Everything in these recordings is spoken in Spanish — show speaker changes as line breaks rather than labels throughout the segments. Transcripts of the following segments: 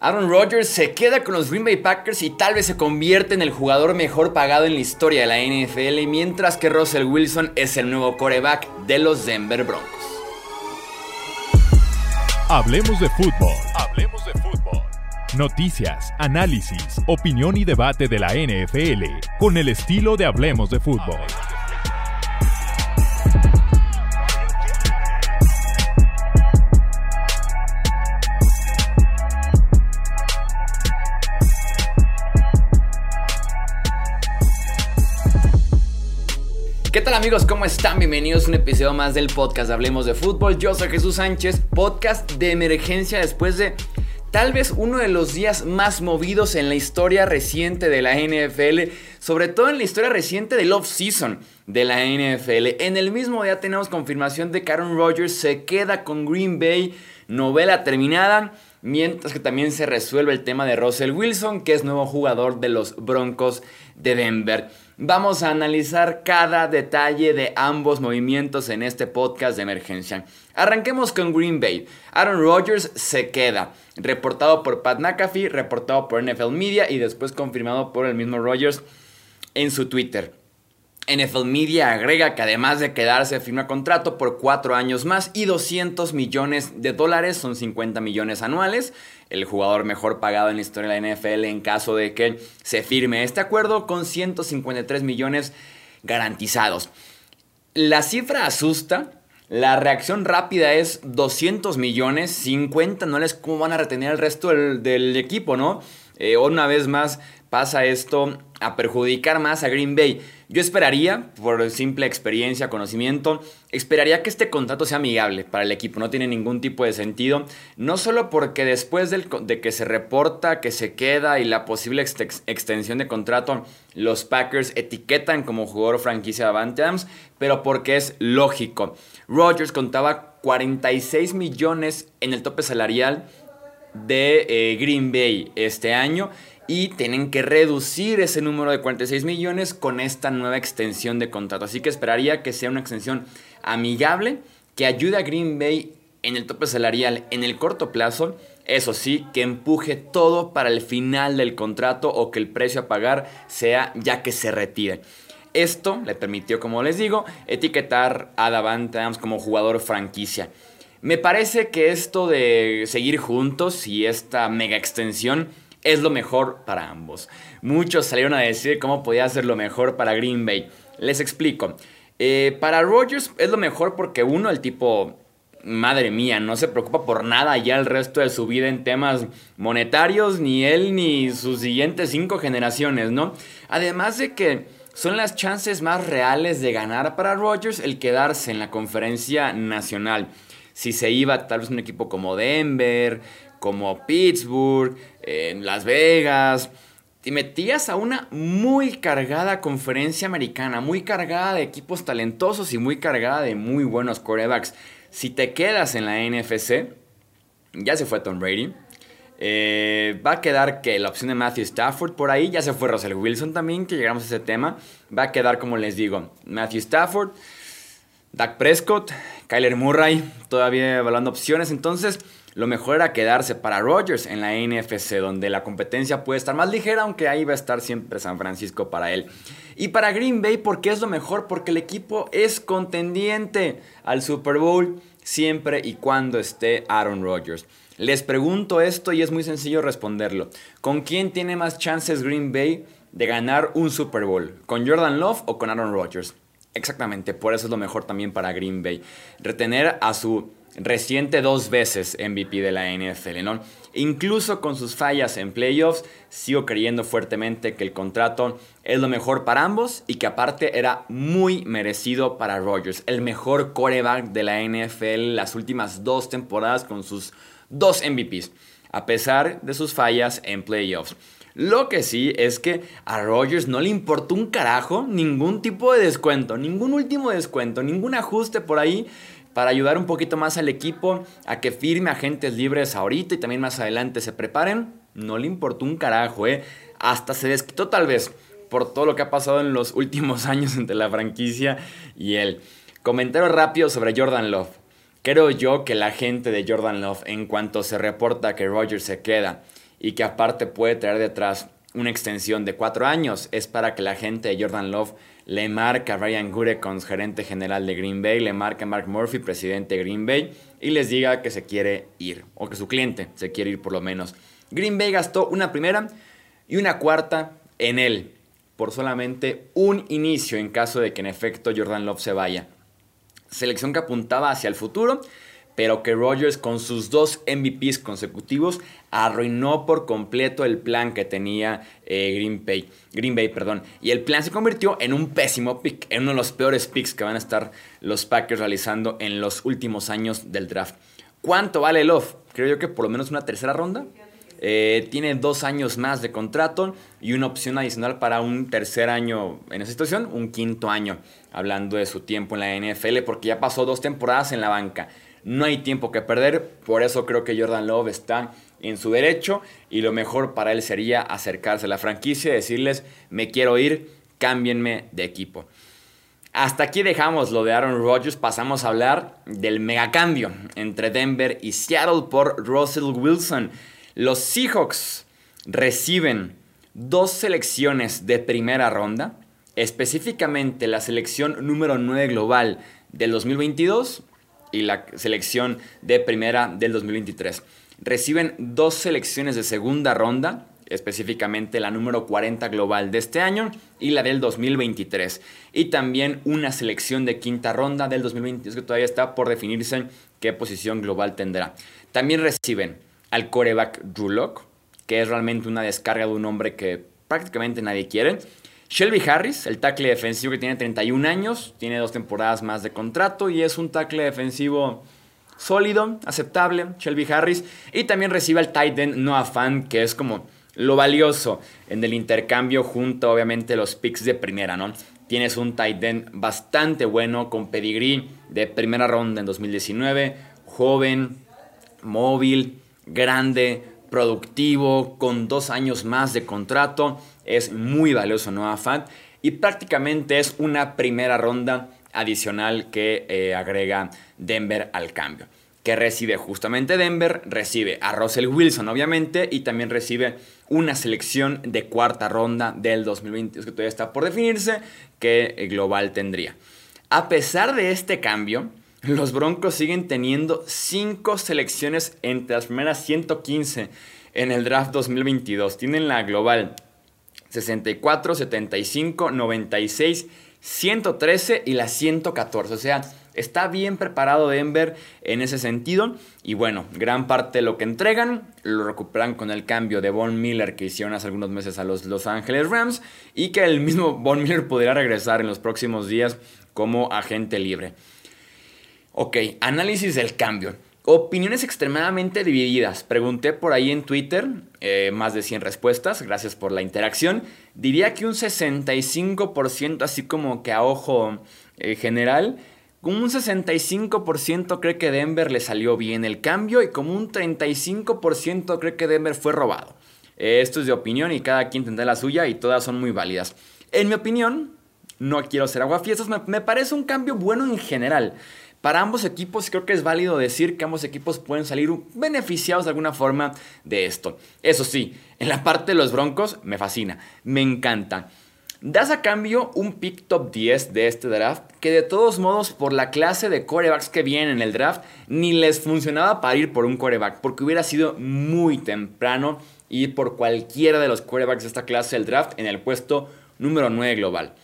Aaron Rodgers se queda con los Green Bay Packers y tal vez se convierte en el jugador mejor pagado en la historia de la NFL, mientras que Russell Wilson es el nuevo coreback de los Denver Broncos.
Hablemos de fútbol. Hablemos de fútbol. Noticias, análisis, opinión y debate de la NFL con el estilo de Hablemos de fútbol.
¿Qué tal amigos? ¿Cómo están? Bienvenidos a un episodio más del podcast Hablemos de Fútbol. Yo soy Jesús Sánchez, podcast de emergencia después de tal vez uno de los días más movidos en la historia reciente de la NFL, sobre todo en la historia reciente del off-season de la NFL. En el mismo día tenemos confirmación de que Aaron Rodgers se queda con Green Bay, novela terminada. Mientras que también se resuelve el tema de Russell Wilson, que es nuevo jugador de los Broncos de Denver. Vamos a analizar cada detalle de ambos movimientos en este podcast de emergencia. Arranquemos con Green Bay. Aaron Rodgers se queda. Reportado por Pat McAfee, reportado por NFL Media y después confirmado por el mismo Rodgers en su Twitter. NFL Media agrega que además de quedarse firma contrato por 4 años más y 200 millones de dólares, son 50 millones anuales, el jugador mejor pagado en la historia de la NFL en caso de que se firme este acuerdo con 153 millones garantizados. La cifra asusta, la reacción rápida es 200 millones, 50 no les cómo van a retener el resto del, equipo, ¿no? Eh, una vez más pasa esto a perjudicar más a Green Bay. Yo esperaría, por simple experiencia, conocimiento, esperaría que este contrato sea amigable para el equipo, no tiene ningún tipo de sentido, no solo porque después de que se reporta que se queda y la posible extensión de contrato, los Packers etiquetan como jugador franquicia de Avante Adams, pero porque es lógico. Rodgers contaba 46 millones en el tope salarial de eh, Green Bay este año y tienen que reducir ese número de 46 millones con esta nueva extensión de contrato. Así que esperaría que sea una extensión amigable que ayude a Green Bay en el tope salarial en el corto plazo. Eso sí, que empuje todo para el final del contrato o que el precio a pagar sea ya que se retire. Esto le permitió, como les digo, etiquetar a Davante Adams como jugador franquicia. Me parece que esto de seguir juntos y esta mega extensión es lo mejor para ambos. Muchos salieron a decir cómo podía ser lo mejor para Green Bay. Les explico. Eh, para Rodgers es lo mejor porque uno, el tipo, madre mía, no se preocupa por nada ya el resto de su vida en temas monetarios, ni él ni sus siguientes cinco generaciones, ¿no? Además de que son las chances más reales de ganar para Rodgers el quedarse en la conferencia nacional. Si se iba tal vez un equipo como Denver, como Pittsburgh, en Las Vegas. Te metías a una muy cargada conferencia americana, muy cargada de equipos talentosos y muy cargada de muy buenos quarterbacks. Si te quedas en la NFC, ya se fue Tom Brady. Eh, va a quedar que la opción de Matthew Stafford por ahí, ya se fue Russell Wilson también, que llegamos a ese tema. Va a quedar, como les digo, Matthew Stafford, Dak Prescott, Kyler Murray, todavía evaluando opciones. Entonces, lo mejor era quedarse para Rodgers en la NFC, donde la competencia puede estar más ligera, aunque ahí va a estar siempre San Francisco para él. Y para Green Bay, ¿por qué es lo mejor? Porque el equipo es contendiente al Super Bowl siempre y cuando esté Aaron Rodgers. Les pregunto esto y es muy sencillo responderlo. ¿Con quién tiene más chances Green Bay de ganar un Super Bowl? ¿Con Jordan Love o con Aaron Rodgers? Exactamente, por eso es lo mejor también para Green Bay. Retener a su reciente dos veces MVP de la NFL, ¿no? Incluso con sus fallas en playoffs, sigo creyendo fuertemente que el contrato es lo mejor para ambos y que aparte era muy merecido para Rodgers, el mejor coreback de la NFL las últimas dos temporadas con sus dos MVPs, a pesar de sus fallas en playoffs. Lo que sí es que a Rodgers no le importó un carajo ningún tipo de descuento, ningún último descuento, ningún ajuste por ahí para ayudar un poquito más al equipo a que firme agentes libres ahorita y también más adelante se preparen. No le importó un carajo, ¿eh? Hasta se desquitó tal vez por todo lo que ha pasado en los últimos años entre la franquicia y él. Comentario rápido sobre Jordan Love. Creo yo que la gente de Jordan Love, en cuanto se reporta que Rogers se queda y que aparte puede traer detrás una extensión de cuatro años, es para que la gente de Jordan Love le marque a Ryan Gurekons, gerente general de Green Bay, le marque a Mark Murphy, presidente de Green Bay, y les diga que se quiere ir, o que su cliente se quiere ir por lo menos. Green Bay gastó una primera y una cuarta en él, por solamente un inicio en caso de que en efecto Jordan Love se vaya. Selección que apuntaba hacia el futuro pero que Rodgers con sus dos MVPs consecutivos arruinó por completo el plan que tenía eh, Green, Bay, Green Bay. Perdón. Y el plan se convirtió en un pésimo pick, en uno de los peores picks que van a estar los Packers realizando en los últimos años del draft. ¿Cuánto vale Love? Creo yo que por lo menos una tercera ronda. Eh, tiene dos años más de contrato y una opción adicional para un tercer año en esa situación, un quinto año, hablando de su tiempo en la NFL, porque ya pasó dos temporadas en la banca. No hay tiempo que perder, por eso creo que Jordan Love está en su derecho y lo mejor para él sería acercarse a la franquicia y decirles, me quiero ir, cámbienme de equipo. Hasta aquí dejamos lo de Aaron Rodgers, pasamos a hablar del megacambio entre Denver y Seattle por Russell Wilson. Los Seahawks reciben dos selecciones de primera ronda, específicamente la selección número 9 global del 2022 y la selección de primera del 2023. Reciben dos selecciones de segunda ronda, específicamente la número 40 global de este año y la del 2023. Y también una selección de quinta ronda del 2022 que todavía está por definirse qué posición global tendrá. También reciben al coreback Drew que es realmente una descarga de un hombre que prácticamente nadie quiere. Shelby Harris, el tackle defensivo que tiene 31 años, tiene dos temporadas más de contrato y es un tackle defensivo sólido, aceptable, Shelby Harris. Y también recibe al tight end Noah Fan, que es como lo valioso en el intercambio junto obviamente los picks de primera, ¿no? Tienes un tight end bastante bueno con pedigree de primera ronda en 2019, joven, móvil, grande, productivo, con dos años más de contrato es muy valioso Noah Fant y prácticamente es una primera ronda adicional que eh, agrega Denver al cambio. Que recibe justamente Denver, recibe a Russell Wilson obviamente y también recibe una selección de cuarta ronda del 2020 que todavía está por definirse que Global tendría. A pesar de este cambio, los Broncos siguen teniendo 5 selecciones entre las primeras 115 en el draft 2022. Tienen la Global 64, 75, 96, 113 y la 114. O sea, está bien preparado Denver en ese sentido. Y bueno, gran parte de lo que entregan lo recuperan con el cambio de Von Miller que hicieron hace algunos meses a los Los Angeles Rams. Y que el mismo Von Miller podría regresar en los próximos días como agente libre. Ok, análisis del cambio. Opiniones extremadamente divididas. Pregunté por ahí en Twitter, eh, más de 100 respuestas, gracias por la interacción. Diría que un 65%, así como que a ojo eh, general, como un 65% cree que Denver le salió bien el cambio y como un 35% cree que Denver fue robado. Eh, esto es de opinión y cada quien tendrá la suya y todas son muy válidas. En mi opinión, no quiero ser aguafiestas, me, me parece un cambio bueno en general. Para ambos equipos creo que es válido decir que ambos equipos pueden salir beneficiados de alguna forma de esto. Eso sí, en la parte de los Broncos me fascina, me encanta. Das a cambio un pick top 10 de este draft que de todos modos por la clase de corebacks que vienen en el draft ni les funcionaba para ir por un coreback porque hubiera sido muy temprano ir por cualquiera de los corebacks de esta clase del draft en el puesto número 9 global.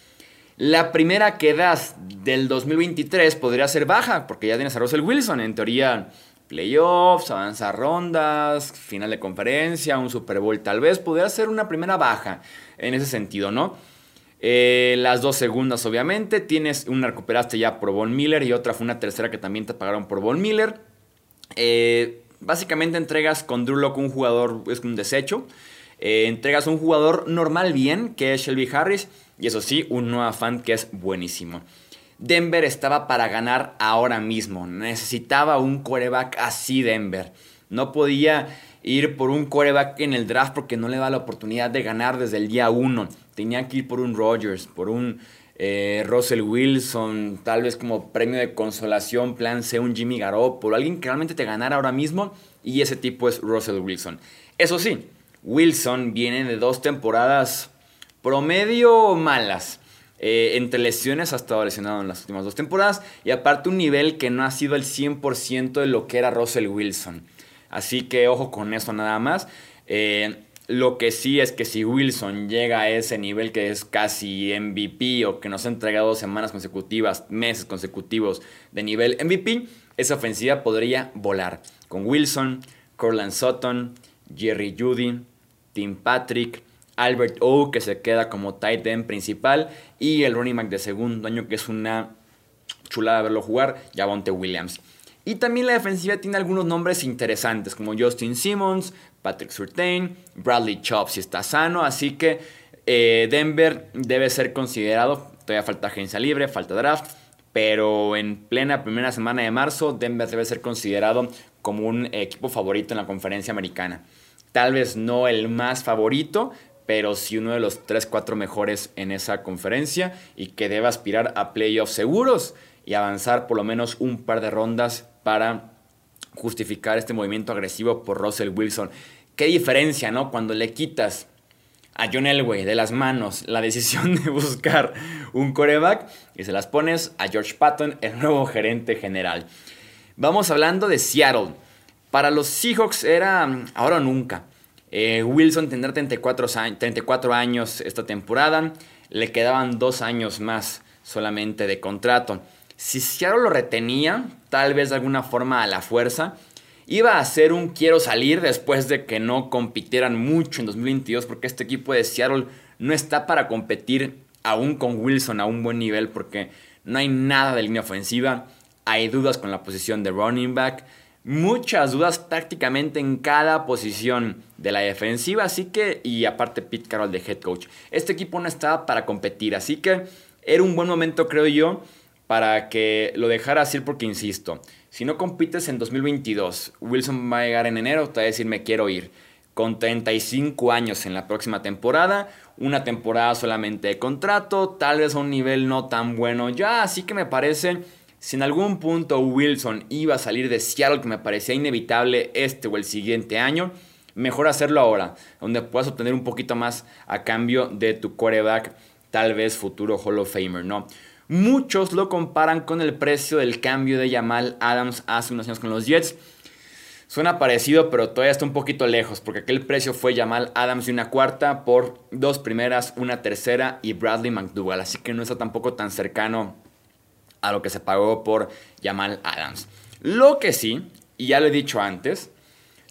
La primera que das del 2023 podría ser baja, porque ya tienes a Russell Wilson. En teoría, playoffs, avanzar rondas, final de conferencia, un Super Bowl. Tal vez podría ser una primera baja en ese sentido, ¿no? Eh, las dos segundas, obviamente. Tienes una recuperaste ya por Von Miller y otra fue una tercera que también te pagaron por Von Miller. Eh, básicamente entregas con Drew Locke un jugador, es un desecho. Eh, entregas un jugador normal bien, que es Shelby Harris y eso sí, un nuevo fan que es buenísimo. Denver estaba para ganar ahora mismo. Necesitaba un coreback así Denver. No podía ir por un coreback en el draft porque no le da la oportunidad de ganar desde el día 1. Tenía que ir por un Rodgers, por un eh, Russell Wilson, tal vez como premio de consolación, plan C, un Jimmy Garoppolo, alguien que realmente te ganara ahora mismo. Y ese tipo es Russell Wilson. Eso sí, Wilson viene de dos temporadas promedio malas. Eh, entre lesiones ha estado lesionado en las últimas dos temporadas y aparte un nivel que no ha sido el 100% de lo que era Russell Wilson. Así que ojo con eso nada más. Eh, lo que sí es que si Wilson llega a ese nivel que es casi MVP o que nos ha entregado semanas consecutivas, meses consecutivos de nivel MVP, esa ofensiva podría volar. Con Wilson, Corland Sutton, Jerry Judy, Tim Patrick, Albert O, que se queda como tight end principal, y el running back de segundo año, que es una chulada verlo jugar, Javonte Williams. Y también la defensiva tiene algunos nombres interesantes, como Justin Simmons, Patrick Surtain, Bradley Chubb si está sano, así que eh, Denver debe ser considerado, todavía falta agencia libre, falta draft, pero en plena primera semana de marzo Denver debe ser considerado como un equipo favorito en la conferencia americana. Tal vez no el más favorito, pero sí uno de los 3-4 mejores en esa conferencia y que debe aspirar a playoffs seguros y avanzar por lo menos un par de rondas para justificar este movimiento agresivo por Russell Wilson. Qué diferencia, ¿no? Cuando le quitas a John Elway de las manos la decisión de buscar un coreback y se las pones a George Patton, el nuevo gerente general. Vamos hablando de Seattle. Para los Seahawks era mm, ahora o nunca. Eh, Wilson tendrá 34, 34 años esta temporada. Le quedaban dos años más solamente de contrato. Si Seattle lo retenía, tal vez de alguna forma a la fuerza, iba a ser un quiero salir después de que no compitieran mucho en 2022, porque este equipo de Seattle no está para competir aún con Wilson a un buen nivel, porque no hay nada de línea ofensiva, hay dudas con la posición de running back, muchas dudas prácticamente en cada posición de la defensiva, así que, y aparte Pete Carroll de head coach, este equipo no estaba para competir, así que era un buen momento, creo yo, para que lo dejaras ir porque, insisto, si no compites en 2022, Wilson va a llegar en enero, te va a decir me quiero ir. Con 35 años en la próxima temporada, una temporada solamente de contrato, tal vez a un nivel no tan bueno ya, así que me parece, si en algún punto Wilson iba a salir de Seattle, que me parecía inevitable este o el siguiente año, mejor hacerlo ahora, donde puedas obtener un poquito más a cambio de tu quarterback, tal vez futuro Hall of Famer, ¿no? Muchos lo comparan con el precio del cambio de Jamal Adams hace unos años con los Jets. Suena parecido, pero todavía está un poquito lejos, porque aquel precio fue Jamal Adams y una cuarta por dos primeras, una tercera y Bradley McDougall. Así que no está tampoco tan cercano a lo que se pagó por Jamal Adams. Lo que sí, y ya lo he dicho antes,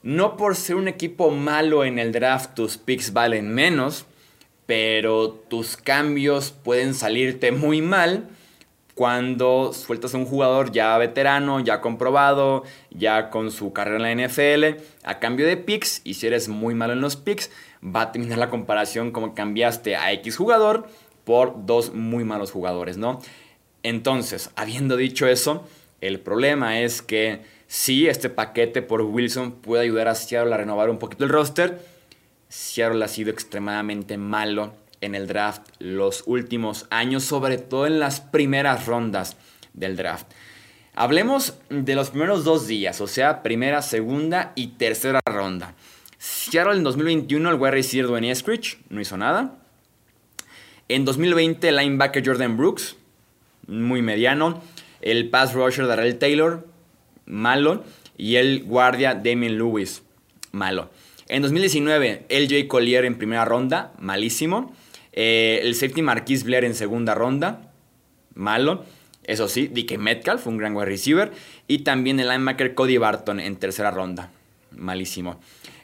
no por ser un equipo malo en el draft tus picks valen menos, pero tus cambios pueden salirte muy mal cuando sueltas a un jugador ya veterano, ya comprobado, ya con su carrera en la NFL, a cambio de picks, y si eres muy malo en los picks, va a terminar la comparación como cambiaste a X jugador por dos muy malos jugadores, ¿no? Entonces, habiendo dicho eso, el problema es que si este paquete por Wilson puede ayudar a Seattle a renovar un poquito el roster, Seattle ha sido extremadamente malo en el draft los últimos años, sobre todo en las primeras rondas del draft. Hablemos de los primeros dos días, o sea, primera, segunda y tercera ronda. Seattle en 2021 el wide receiver Dwayne Eskridge no hizo nada. En 2020 el linebacker Jordan Brooks, muy mediano. El pass rusher Darrell Taylor, malo. Y el guardia Damien Lewis, malo. En 2019, LJ Collier en primera ronda, malísimo. Eh, el safety Marquis Blair en segunda ronda, malo. Eso sí, DK Metcalf un gran wide receiver. Y también el linebacker Cody Barton en tercera ronda, malísimo.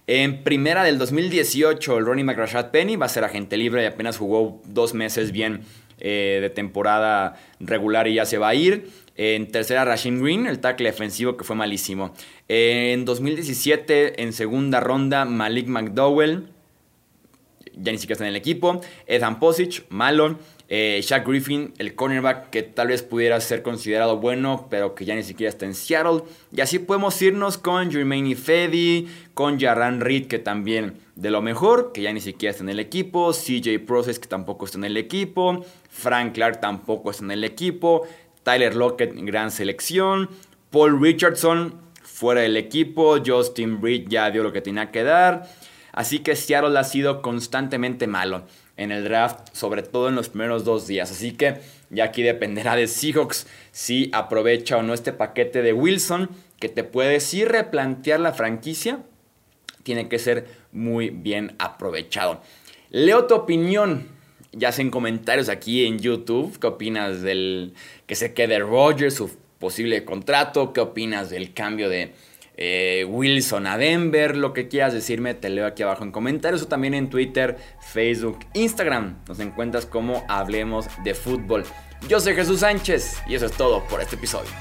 En primera del 2018, el Ronnie McRashad Penny va a ser agente libre y apenas jugó dos meses bien eh, de temporada regular y ya se va a ir. En tercera, Rashim Green, el tackle defensivo que fue malísimo. En 2017, en segunda ronda, Malik McDowell, ya ni siquiera está en el equipo. Ethan Posic, malo. Eh, Shaq Griffin, el cornerback que tal vez pudiera ser considerado bueno, pero que ya ni siquiera está en Seattle. Y así podemos irnos con Jermaine Fedi, con Jarran Reed, que también de lo mejor, que ya ni siquiera está en el equipo. CJ Process, que tampoco está en el equipo. Frank Clark tampoco está en el equipo. Tyler Lockett, gran selección. Paul Richardson, fuera del equipo. Justin Britt ya dio lo que tenía que dar. Así que Seattle ha sido constantemente malo en el draft, sobre todo en los primeros dos días. Así que ya aquí dependerá de Seahawks si aprovecha o no este paquete de Wilson, que te puede sí replantear la franquicia. Tiene que ser muy bien aprovechado. Leo tu opinión, ya sea en comentarios aquí en YouTube. ¿Qué opinas del que se quede Rogers, su posible contrato? ¿Qué opinas del cambio de eh, Wilson a Denver, lo que quieras decirme, te leo aquí abajo en comentarios o también en Twitter, Facebook, Instagram. Nos encuentras como Hablemos de Fútbol. Yo soy Jesús Sánchez y eso es todo por este episodio.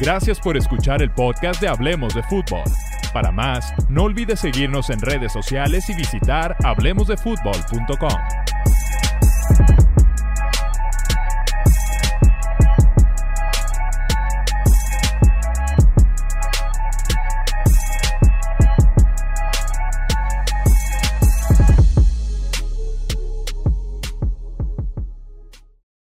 Gracias por escuchar el podcast de Hablemos de Fútbol. Para más, no olvides seguirnos en redes sociales y visitar hablemosdefutbol.com.